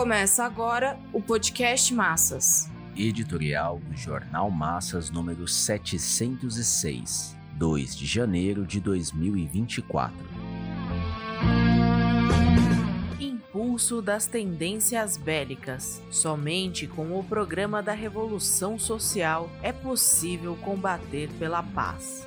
Começa agora o podcast Massas. Editorial do Jornal Massas número 706, 2 de janeiro de 2024. Impulso das tendências bélicas. Somente com o programa da Revolução Social é possível combater pela paz.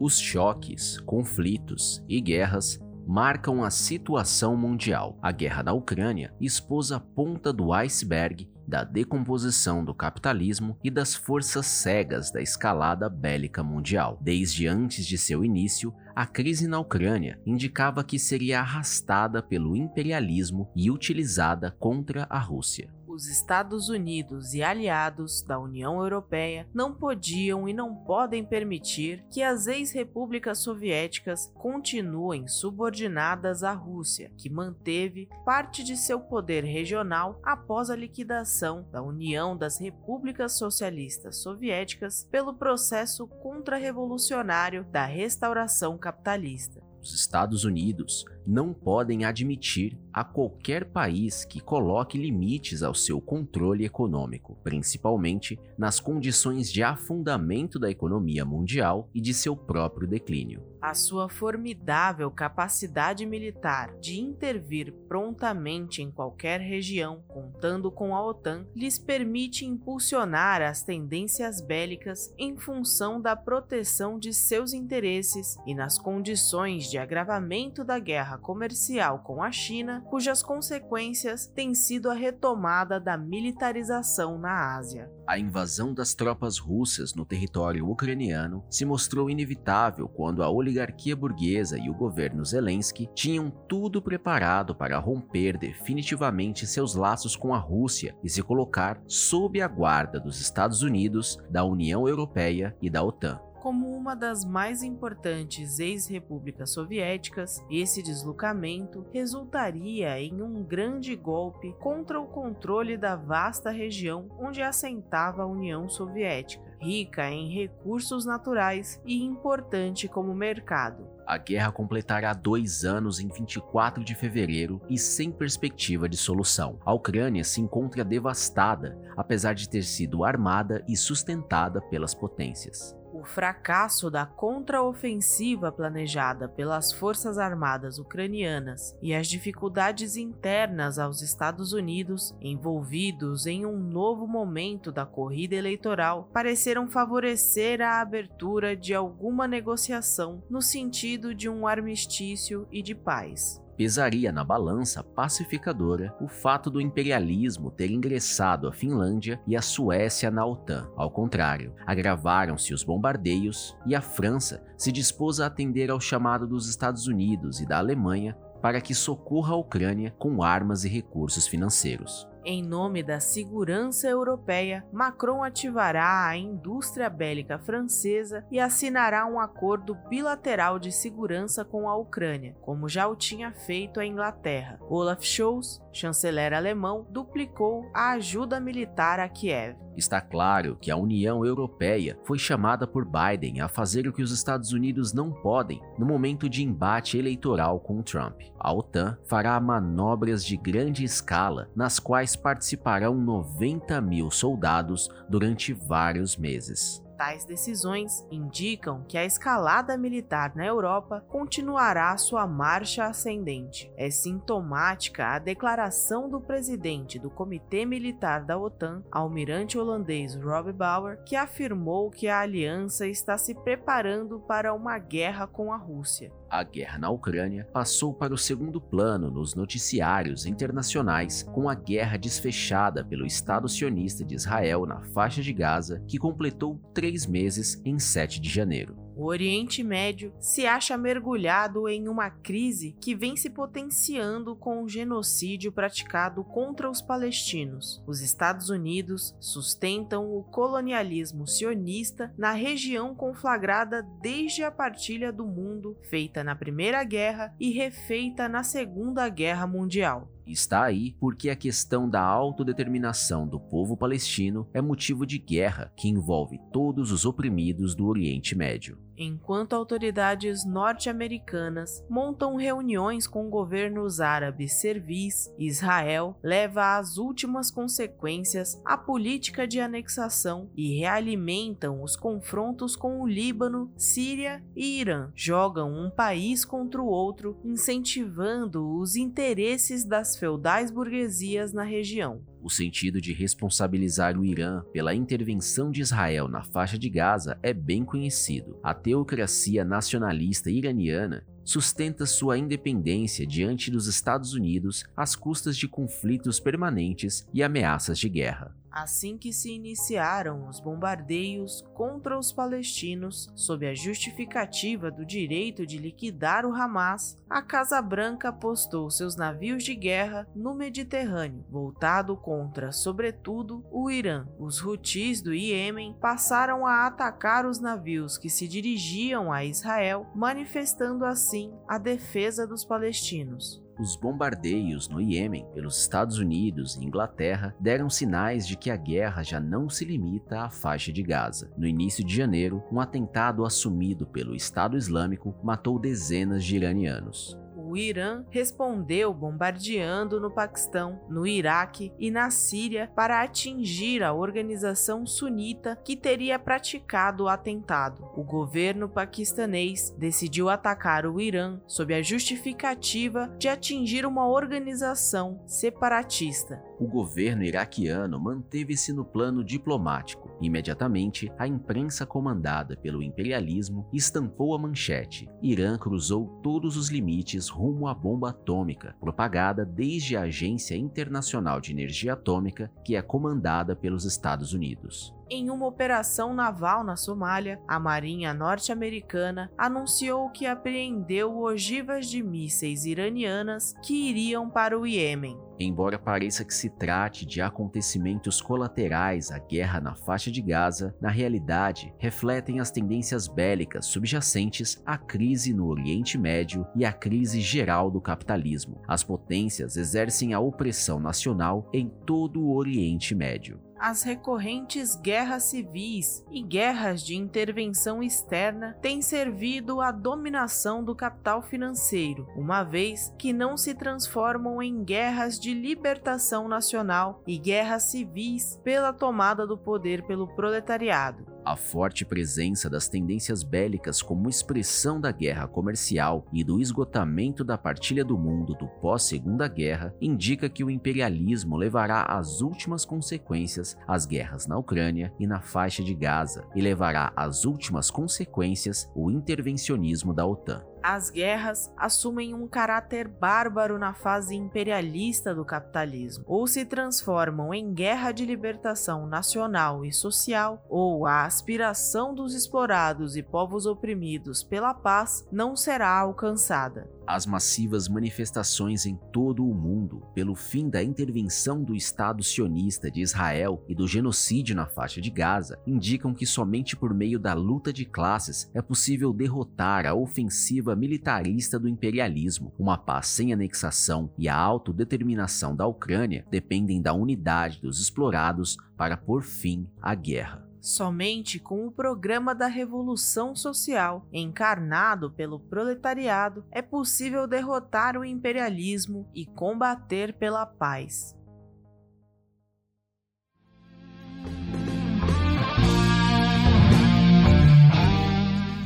Os choques, conflitos e guerras marcam a situação mundial. A guerra na Ucrânia expôs a ponta do iceberg da decomposição do capitalismo e das forças cegas da escalada bélica mundial. Desde antes de seu início, a crise na Ucrânia indicava que seria arrastada pelo imperialismo e utilizada contra a Rússia os Estados Unidos e aliados da União Europeia não podiam e não podem permitir que as ex-repúblicas soviéticas continuem subordinadas à Rússia, que manteve parte de seu poder regional após a liquidação da União das Repúblicas Socialistas Soviéticas pelo processo contra-revolucionário da restauração capitalista. Os Estados Unidos não podem admitir a qualquer país que coloque limites ao seu controle econômico, principalmente nas condições de afundamento da economia mundial e de seu próprio declínio. A sua formidável capacidade militar de intervir prontamente em qualquer região, contando com a OTAN, lhes permite impulsionar as tendências bélicas em função da proteção de seus interesses e nas condições de agravamento da guerra guerra comercial com a China, cujas consequências têm sido a retomada da militarização na Ásia. A invasão das tropas russas no território ucraniano se mostrou inevitável quando a oligarquia burguesa e o governo Zelensky tinham tudo preparado para romper definitivamente seus laços com a Rússia e se colocar sob a guarda dos Estados Unidos, da União Europeia e da OTAN. Como uma das mais importantes ex-repúblicas soviéticas, esse deslocamento resultaria em um grande golpe contra o controle da vasta região onde assentava a União Soviética, rica em recursos naturais e importante como mercado. A guerra completará dois anos em 24 de fevereiro e sem perspectiva de solução. A Ucrânia se encontra devastada, apesar de ter sido armada e sustentada pelas potências. O fracasso da contraofensiva planejada pelas Forças Armadas ucranianas e as dificuldades internas aos Estados Unidos, envolvidos em um novo momento da corrida eleitoral, pareceram favorecer a abertura de alguma negociação no sentido de um armistício e de paz pesaria na balança pacificadora o fato do imperialismo ter ingressado a Finlândia e a Suécia na OTAN. Ao contrário, agravaram-se os bombardeios e a França se dispôs a atender ao chamado dos Estados Unidos e da Alemanha para que socorra a Ucrânia com armas e recursos financeiros. Em nome da segurança europeia, Macron ativará a indústria bélica francesa e assinará um acordo bilateral de segurança com a Ucrânia, como já o tinha feito a Inglaterra. Olaf Scholz, chanceler alemão, duplicou a ajuda militar a Kiev. Está claro que a União Europeia foi chamada por Biden a fazer o que os Estados Unidos não podem no momento de embate eleitoral com Trump. A OTAN fará manobras de grande escala, nas quais participarão 90 mil soldados durante vários meses. Tais decisões indicam que a escalada militar na Europa continuará sua marcha ascendente. É sintomática a declaração do presidente do Comitê Militar da OTAN, almirante holandês Rob Bauer, que afirmou que a aliança está se preparando para uma guerra com a Rússia a guerra na Ucrânia passou para o segundo plano nos noticiários internacionais com a guerra desfechada pelo Estado sionista de Israel na faixa de Gaza, que completou três meses em 7 de janeiro. O Oriente Médio se acha mergulhado em uma crise que vem se potenciando com o genocídio praticado contra os palestinos. Os Estados Unidos sustentam o colonialismo sionista na região conflagrada desde a partilha do mundo feita na Primeira Guerra e refeita na Segunda Guerra Mundial. Está aí porque a questão da autodeterminação do povo palestino é motivo de guerra que envolve todos os oprimidos do Oriente Médio enquanto autoridades norte-americanas montam reuniões com governos árabes servis, Israel leva às últimas consequências a política de anexação e realimentam os confrontos com o Líbano, Síria e Irã. Jogam um país contra o outro, incentivando os interesses feudais burguesias na região. O sentido de responsabilizar o Irã pela intervenção de Israel na faixa de Gaza é bem conhecido. A teocracia nacionalista iraniana sustenta sua independência diante dos Estados Unidos às custas de conflitos permanentes e ameaças de guerra. Assim que se iniciaram os bombardeios contra os palestinos, sob a justificativa do direito de liquidar o Hamas, a Casa Branca postou seus navios de guerra no Mediterrâneo, voltado contra, sobretudo, o Irã. Os Houthis do Iêmen passaram a atacar os navios que se dirigiam a Israel, manifestando assim a defesa dos palestinos. Os bombardeios no Iêmen pelos Estados Unidos e Inglaterra deram sinais de que a guerra já não se limita à faixa de Gaza. No início de janeiro, um atentado assumido pelo Estado Islâmico matou dezenas de iranianos o Irã respondeu bombardeando no Paquistão, no Iraque e na Síria para atingir a organização sunita que teria praticado o atentado. O governo paquistanês decidiu atacar o Irã sob a justificativa de atingir uma organização separatista. O governo iraquiano manteve-se no plano diplomático. Imediatamente, a imprensa comandada pelo imperialismo estampou a manchete: Irã cruzou todos os limites rumo à bomba atômica, propagada desde a Agência Internacional de Energia Atômica, que é comandada pelos Estados Unidos. Em uma operação naval na Somália, a Marinha norte-americana anunciou que apreendeu ogivas de mísseis iranianas que iriam para o Iêmen. Embora pareça que se trate de acontecimentos colaterais à guerra na faixa de Gaza, na realidade refletem as tendências bélicas subjacentes à crise no Oriente Médio e à crise geral do capitalismo. As potências exercem a opressão nacional em todo o Oriente Médio as recorrentes guerras civis e guerras de intervenção externa têm servido à dominação do capital financeiro, uma vez que não se transformam em guerras de libertação nacional e guerras civis pela tomada do poder pelo proletariado. A forte presença das tendências bélicas como expressão da guerra comercial e do esgotamento da partilha do mundo do pós-Segunda Guerra indica que o imperialismo levará às últimas consequências as guerras na Ucrânia e na faixa de Gaza e levará às últimas consequências o intervencionismo da OTAN. As guerras assumem um caráter bárbaro na fase imperialista do capitalismo, ou se transformam em guerra de libertação nacional e social, ou a aspiração dos explorados e povos oprimidos pela paz não será alcançada. As massivas manifestações em todo o mundo pelo fim da intervenção do Estado sionista de Israel e do genocídio na faixa de Gaza indicam que somente por meio da luta de classes é possível derrotar a ofensiva militarista do imperialismo. Uma paz sem anexação e a autodeterminação da Ucrânia dependem da unidade dos explorados para pôr fim à guerra. Somente com o programa da Revolução Social, encarnado pelo proletariado, é possível derrotar o imperialismo e combater pela paz.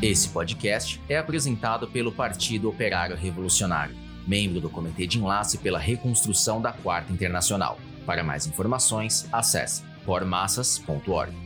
Esse podcast é apresentado pelo Partido Operário Revolucionário, membro do Comitê de Enlace pela Reconstrução da Quarta Internacional. Para mais informações, acesse formassas.org.